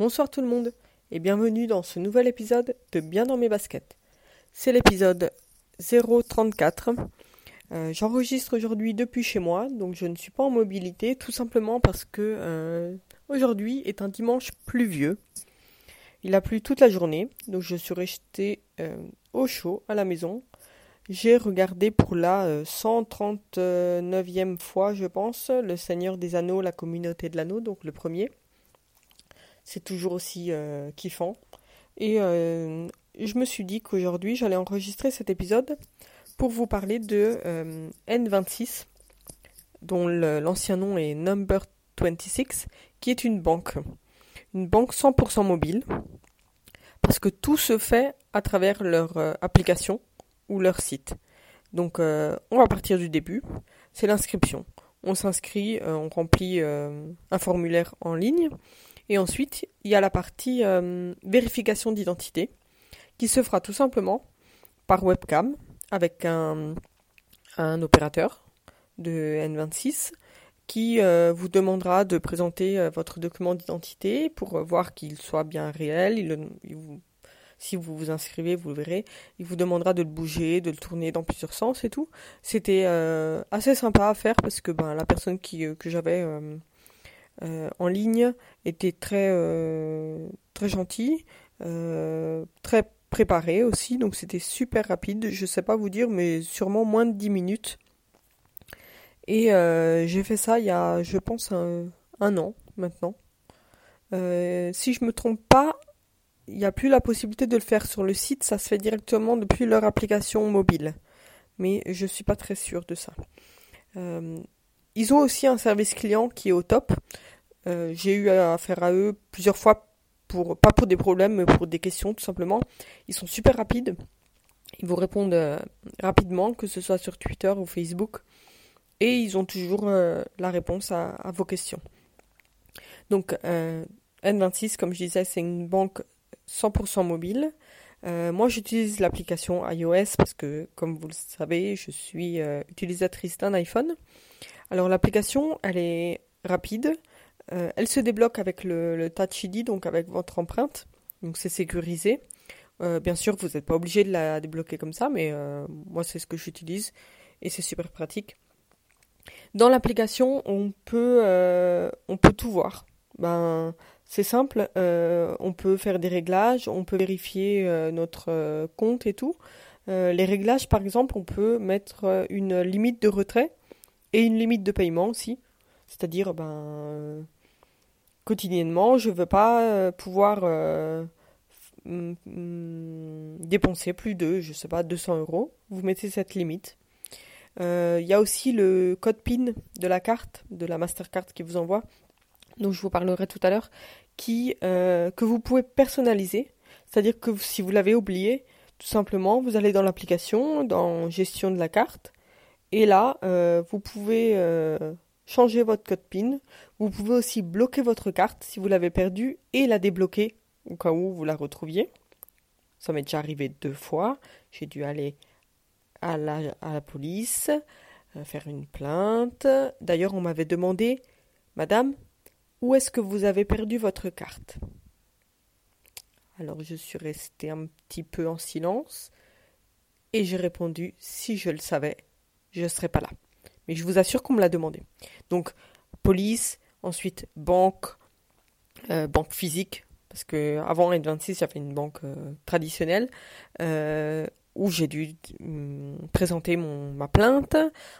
Bonsoir tout le monde et bienvenue dans ce nouvel épisode de Bien dans mes baskets. C'est l'épisode 034. Euh, J'enregistre aujourd'hui depuis chez moi, donc je ne suis pas en mobilité, tout simplement parce que euh, aujourd'hui est un dimanche pluvieux. Il a plu toute la journée, donc je suis restée euh, au chaud à la maison. J'ai regardé pour la 139e fois, je pense, Le Seigneur des Anneaux, la communauté de l'anneau, donc le premier c'est toujours aussi euh, kiffant. Et euh, je me suis dit qu'aujourd'hui, j'allais enregistrer cet épisode pour vous parler de euh, N26, dont l'ancien nom est Number 26, qui est une banque. Une banque 100% mobile, parce que tout se fait à travers leur application ou leur site. Donc on va partir du début, c'est l'inscription. On s'inscrit, on remplit un formulaire en ligne et ensuite, il y a la partie euh, vérification d'identité qui se fera tout simplement par webcam avec un, opérateur de N26 qui euh, vous demandera de présenter euh, votre document d'identité pour voir qu'il soit bien réel. si vous vous inscrivez, vous le verrez. Il vous demandera de le bouger, de le tourner dans plusieurs sens et tout. C'était assez sympa à faire parce que ben, la personne qui, que j'avais en ligne était très, euh, très gentil, euh, très préparé aussi, donc c'était super rapide. Je sais pas vous dire, mais sûrement moins de 10 minutes. Et j'ai fait ça il y a, je pense, un, an maintenant. si je me trompe pas, il n'y a plus la possibilité de le faire sur le site, ça se fait directement depuis leur application mobile. Mais je ne suis pas très sûre de ça. Ils ont aussi un service client qui est au top. Euh, j'ai eu affaire à eux plusieurs fois, pour, pas pour des problèmes, mais pour des questions tout simplement. Ils sont super rapides. Ils vous répondent euh, rapidement, que ce soit sur Twitter ou Facebook. Et ils ont toujours euh, la réponse à, vos questions. Donc, N26, comme je disais, c'est une banque 100% mobile. moi, j'utilise l'application iOS parce que, comme vous le savez, je suis utilisatrice d'un iPhone. Alors, l'application, elle est rapide. Euh, elle se débloque avec le, Touch ID, donc avec votre empreinte. Donc c'est sécurisé. Euh, bien sûr, vous n'êtes pas obligé de la débloquer comme ça, mais euh, moi c'est ce que j'utilise et c'est super pratique. Dans l'application, on peut tout voir. Ben c'est simple, on peut faire des réglages, on peut vérifier notre compte et tout. les réglages, par exemple, on peut mettre une limite de retrait et une limite de paiement aussi. C'est-à-dire, ben, quotidiennement, je ne veux pas euh, pouvoir euh, dépenser plus de, je sais pas, 200 euros. Vous mettez cette limite. Il euh, y a aussi le code PIN de la carte, de la Mastercard qui vous envoie, dont je vous parlerai tout à l'heure, qui que vous pouvez personnaliser. C'est-à-dire que si vous l'avez oublié, tout simplement, vous allez dans l'application, dans gestion de la carte, et là, vous pouvez changer votre code PIN. Vous pouvez aussi bloquer votre carte si vous l'avez perdue et la débloquer au cas où vous la retrouviez. Ça m'est déjà arrivé deux fois. J'ai dû aller à la, à la police, euh, faire une plainte. D'ailleurs, on m'avait demandé, Madame, où est-ce que vous avez perdu votre carte? Alors je suis restée un petit peu en silence et j'ai répondu, si je le savais, je ne serais pas là. Mais je vous assure qu'on me l'a demandé. Donc, police, ensuite banque, euh, banque physique, parce que avant N26, j'avais une banque euh, traditionnelle, euh, où j'ai dû mm, présenter mon, ma plainte.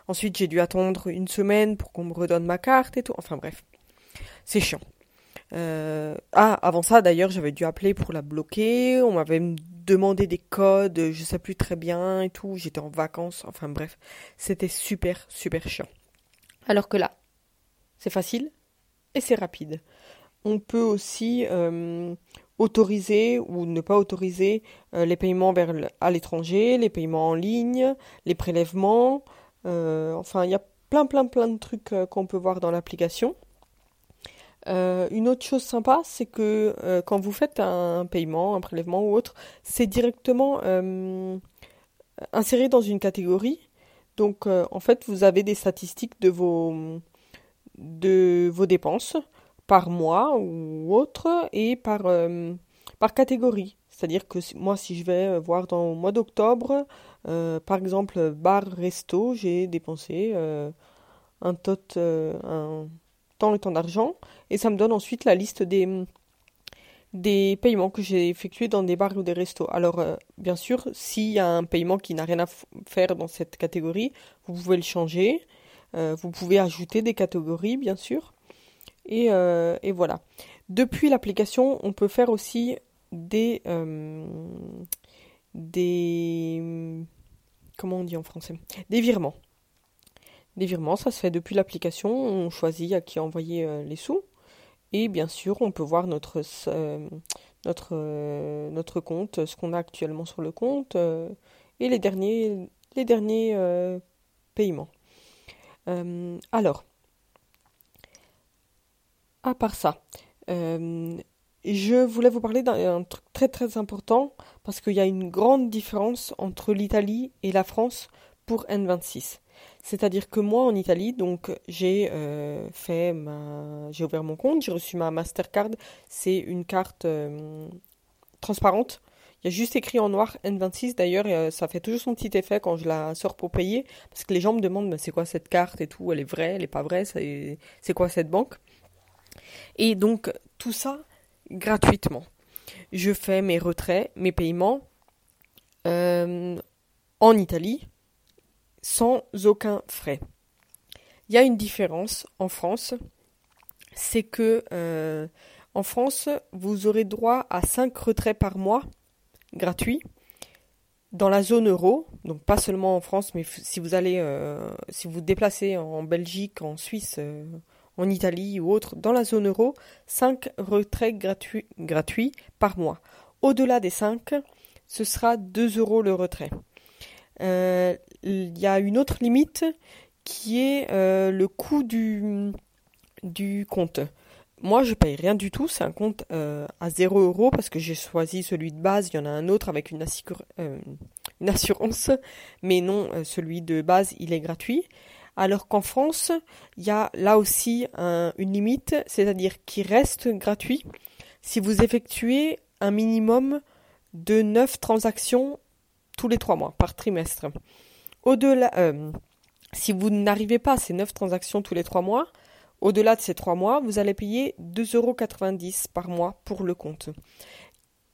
Ensuite, j'ai dû attendre une semaine pour qu'on me redonne ma carte et tout. Enfin bref, c'est chiant. Ah, avant ça, d'ailleurs, j'avais dû appeler pour la bloquer. On m'avait demandé des codes, je sais plus très bien et tout. J'étais en vacances. Enfin bref, c'était super, super chiant. Alors que là, c'est facile et c'est rapide. On peut aussi euh, autoriser ou ne pas autoriser euh, les paiements vers à l'étranger, les paiements en ligne, les prélèvements. Euh, enfin, il y a plein, plein, plein de trucs qu'on peut voir dans l'application. Une autre chose sympa, c'est que quand vous faites un paiement, un prélèvement ou autre, c'est directement inséré dans une catégorie. Donc, en fait, vous avez des statistiques de vos, de vos dépenses. par mois ou autre et par, par catégorie. C'est-à-dire que moi, si je vais voir dans le mois d'octobre, par exemple, bar, resto, j'ai dépensé un tot, un temps et temps d'argent, et ça me donne ensuite la liste des, des paiements que j'ai effectués dans des bars ou des restos. Alors, euh, bien sûr, s'il y a un paiement qui n'a rien à faire dans cette catégorie, vous pouvez le changer. Euh, vous pouvez ajouter des catégories, bien sûr. Et, euh, et voilà. Depuis l'application, on peut faire aussi des des comment on dit en français? Des virements. Des virements, ça se fait depuis l'application. On choisit à qui envoyer les sous. Et bien sûr, on peut voir notre, euh, euh, compte, ce qu'on a actuellement sur le compte euh, et les derniers, les derniers paiements. alors, à part ça, je voulais vous parler d'un truc très très important parce qu'il y a une grande différence entre l'Italie et la France pour N26. C'est-à-dire que moi, en Italie, donc j'ai euh, fait ma, j'ai ouvert mon compte, j'ai reçu ma Mastercard. C'est une carte euh, transparente. Il y a juste écrit en noir N26 d'ailleurs, euh, ça fait toujours son petit effet quand je la sors pour payer, parce que les gens me demandent, c'est quoi cette carte et tout, elle est vraie, elle est pas vraie, c'est quoi cette banque? Et donc tout ça gratuitement. Je fais mes retraits, mes paiements en Italie, sans aucun frais. Il y a une différence en France, c'est que euh, en France, vous aurez droit à 5 retraits par mois gratuits dans la zone euro, donc pas seulement en France, mais si vous allez, euh, si vous, déplacez en Belgique, en Suisse, euh, en Italie ou autre, dans la zone euro, 5 retraits gratuits, gratuits par mois. Au-delà des 5, ce sera 2 euros le retrait. Euh, il y a une autre limite qui est euh, le coût du, du compte. Moi, je paye rien du tout. C'est un compte euh, à 0 euros parce que j'ai choisi celui de base. Il y en a un autre avec une, une assurance, mais non, celui de base, il est gratuit. Alors qu'en France, il y a là aussi une limite, c'est-à-dire qu'il reste gratuit si vous effectuez un minimum de 9 transactions tous les trois mois, par trimestre. Au-delà, euh, si vous n'arrivez pas à ces 9 transactions tous les trois mois, au-delà de ces trois mois, vous allez payer 2,90 euros par mois pour le compte.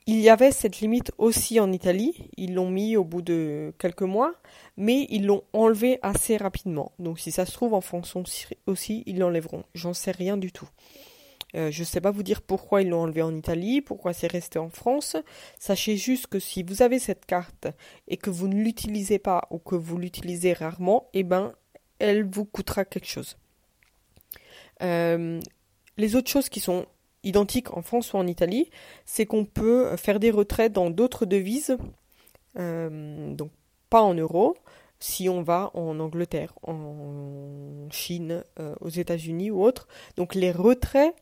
Il y avait cette limite aussi en Italie, ils l'ont mis au bout de quelques mois, mais ils l'ont enlevé assez rapidement. Donc si ça se trouve en fonction aussi, ils l'enlèveront. J'en sais rien du tout. Euh, je ne sais pas vous dire pourquoi ils l'ont enlevé en Italie, pourquoi c'est resté en France. Sachez juste que si vous avez cette carte et que vous ne l'utilisez pas ou que vous l'utilisez rarement, eh ben, elle vous coûtera quelque chose. Euh, les autres choses qui sont identiques en France ou en Italie, c'est qu'on peut faire des retraits dans d'autres devises, euh, donc pas en euros, si on va en Angleterre, en Chine, aux États-Unis ou autre. Donc les retraits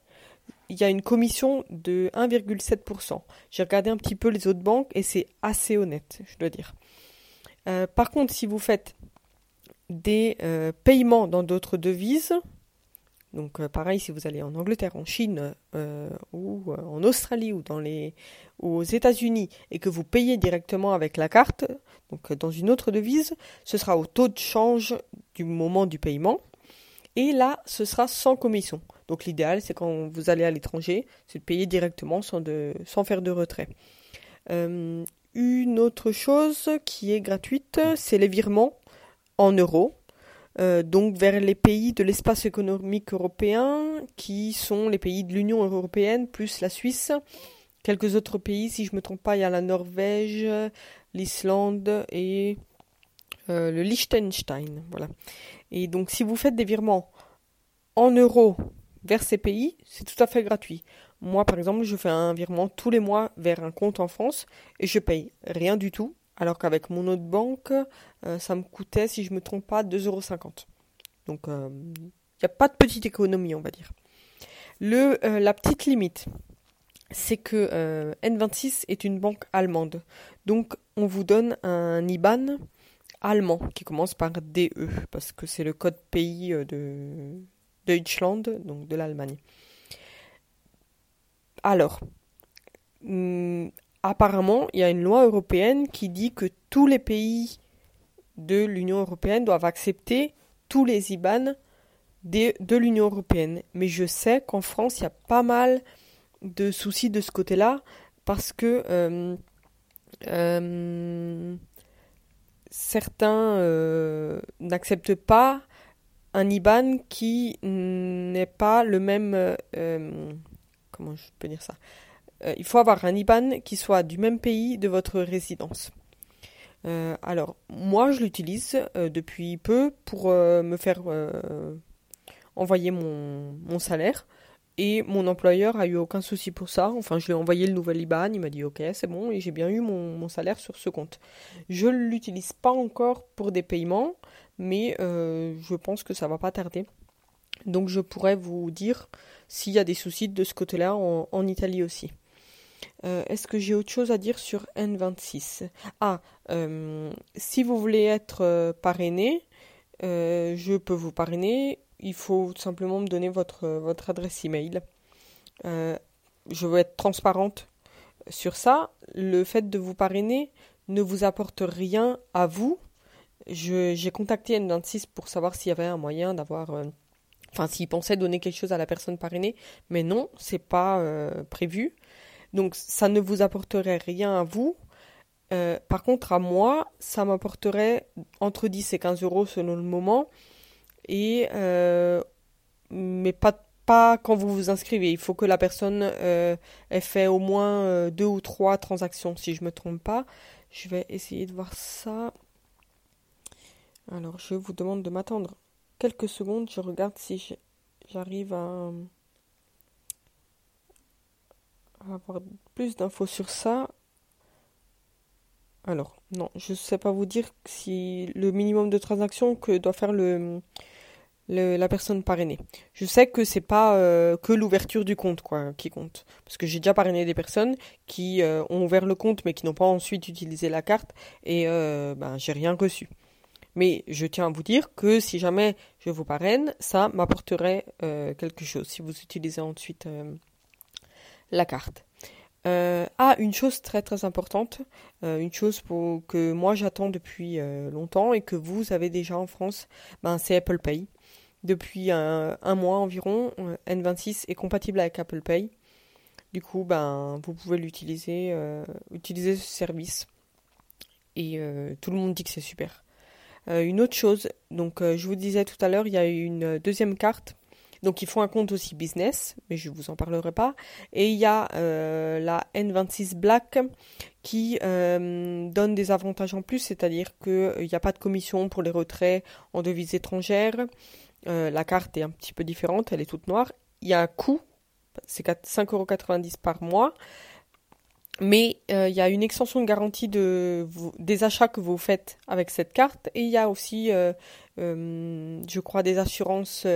il y a une commission de 1,7%. J'ai regardé un petit peu les autres banques et c'est assez honnête, je dois dire. Euh, par contre, si vous faites des euh, paiements dans d'autres devises, donc euh, pareil si vous allez en Angleterre, en Chine ou en Australie ou dans les ou aux États-Unis et que vous payez directement avec la carte, donc dans une autre devise, ce sera au taux de change du moment du paiement. Et là, ce sera sans commission. Donc l'idéal, c'est quand vous allez à l'étranger, c'est de payer directement sans, faire de retrait. Euh, une autre chose qui est gratuite, c'est les virements en euros. Euh, donc vers les pays de l'espace économique européen, qui sont les pays de l'Union européenne, plus la Suisse. Quelques autres pays, si je ne me trompe pas, il y a la Norvège, l'Islande et euh, le Liechtenstein. Voilà. Et donc si vous faites des virements en euros vers ces pays, c'est tout à fait gratuit. Moi, par exemple, je fais un virement tous les mois vers un compte en France et je paye rien du tout, alors qu'avec mon autre banque, euh, ça me coûtait, si je ne me trompe pas, 2,50 euros. Donc, il euh, n'y a pas de petite économie, on va dire. La petite limite, c'est que N26 est une banque allemande. Donc, on vous donne un IBAN allemand qui commence par DE, parce que c'est le code pays de, Deutschland, donc de l'Allemagne. alors, hum, apparemment, il y a une loi européenne qui dit que tous les pays de l'Union européenne doivent accepter tous les IBAN de, de l'Union européenne. Mais je sais qu'en France, il y a pas mal de soucis de ce côté-là parce que euh, euh, certains euh, n'acceptent pas un IBAN qui n'est pas le même... comment je peux dire ça Il faut avoir un IBAN qui soit du même pays de votre résidence. alors, moi, je l'utilise depuis peu pour me faire envoyer mon salaire. Et mon employeur a eu aucun souci pour ça. Enfin, je lui ai envoyé le nouvel IBAN, il m'a dit ok, c'est bon, et j'ai bien eu mon, salaire sur ce compte. Je ne l'utilise pas encore pour des paiements, mais euh, je pense que ça va pas tarder. Donc je pourrais vous dire s'il y a des soucis de ce côté-là en, Italie aussi. Euh, est-ce que j'ai autre chose à dire sur N26 Ah, euh, si vous voulez être parrainé, je peux vous parrainer il faut simplement me donner votre, votre adresse email. Euh, je veux être transparente sur ça. Le fait de vous parrainer ne vous apporte rien à vous. J'ai contacté N26 pour savoir s'il y avait un moyen d'avoir. Euh, enfin, s'ils pensaient donner quelque chose à la personne parrainée, mais non, c'est pas euh, prévu. Donc, ça ne vous apporterait rien à vous. par contre, à moi, ça m'apporterait entre 10 et 15 euros selon le moment et euh, mais pas pas quand vous vous inscrivez. Il faut que la personne euh, ait fait au moins euh, deux ou trois transactions, si je me trompe pas. Je vais essayer de voir ça. Alors, je vous demande de m'attendre quelques secondes. Je regarde si j'arrive à, à, avoir plus d'infos sur ça. Alors, non, je ne sais pas vous dire si le minimum de transactions que doit faire le la personne parrainée. Je sais que c'est pas euh, que l'ouverture du compte quoi qui compte parce que j'ai déjà parrainé des personnes qui euh, ont ouvert le compte mais qui n'ont pas ensuite utilisé la carte et euh, ben j'ai rien reçu. Mais je tiens à vous dire que si jamais je vous parraine, ça m'apporterait quelque chose si vous utilisez ensuite la carte. ah, une chose très très importante, une chose pour, que moi j'attends depuis longtemps et que vous avez déjà en France, ben, c'est Apple Pay depuis un, mois environ. Euh, N26 est compatible avec Apple Pay. Du coup, ben, vous pouvez l'utiliser, euh, utiliser ce service. Et euh, tout le monde dit que c'est super. une autre chose, donc je vous disais tout à l'heure, il y a une deuxième carte. Donc il faut un compte aussi business, mais je ne vous en parlerai pas. Et il y a la N26 Black qui donne des avantages en plus, c'est-à-dire qu'il n'y a pas de commission pour les retraits en devises étrangères. Euh, la carte est un petit peu différente, elle est toute noire. Il y a un coût, c'est 5,90€ par mois. Mais euh, il y a une extension de garantie de des achats que vous faites avec cette carte. Et il y a aussi, euh, je crois, des assurances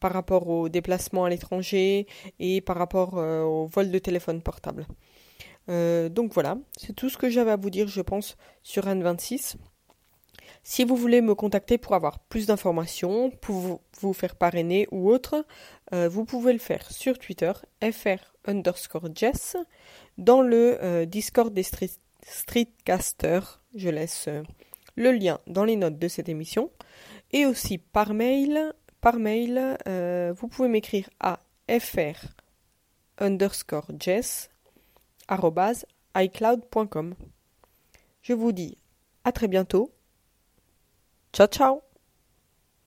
par rapport aux déplacements à l'étranger et par rapport au vol de téléphone portable. donc voilà, c'est tout ce que j'avais à vous dire, je pense, sur N26. Si vous voulez me contacter pour avoir plus d'informations, pour vous faire parrainer ou autre, euh, vous pouvez le faire sur Twitter, fr underscore jess, dans le euh, Discord des Streetcasters. Je laisse euh, le lien dans les notes de cette émission. Et aussi par mail, par mail, vous pouvez m'écrire à fr underscore jess icloud.com. Je vous dis à très bientôt Ciao ciao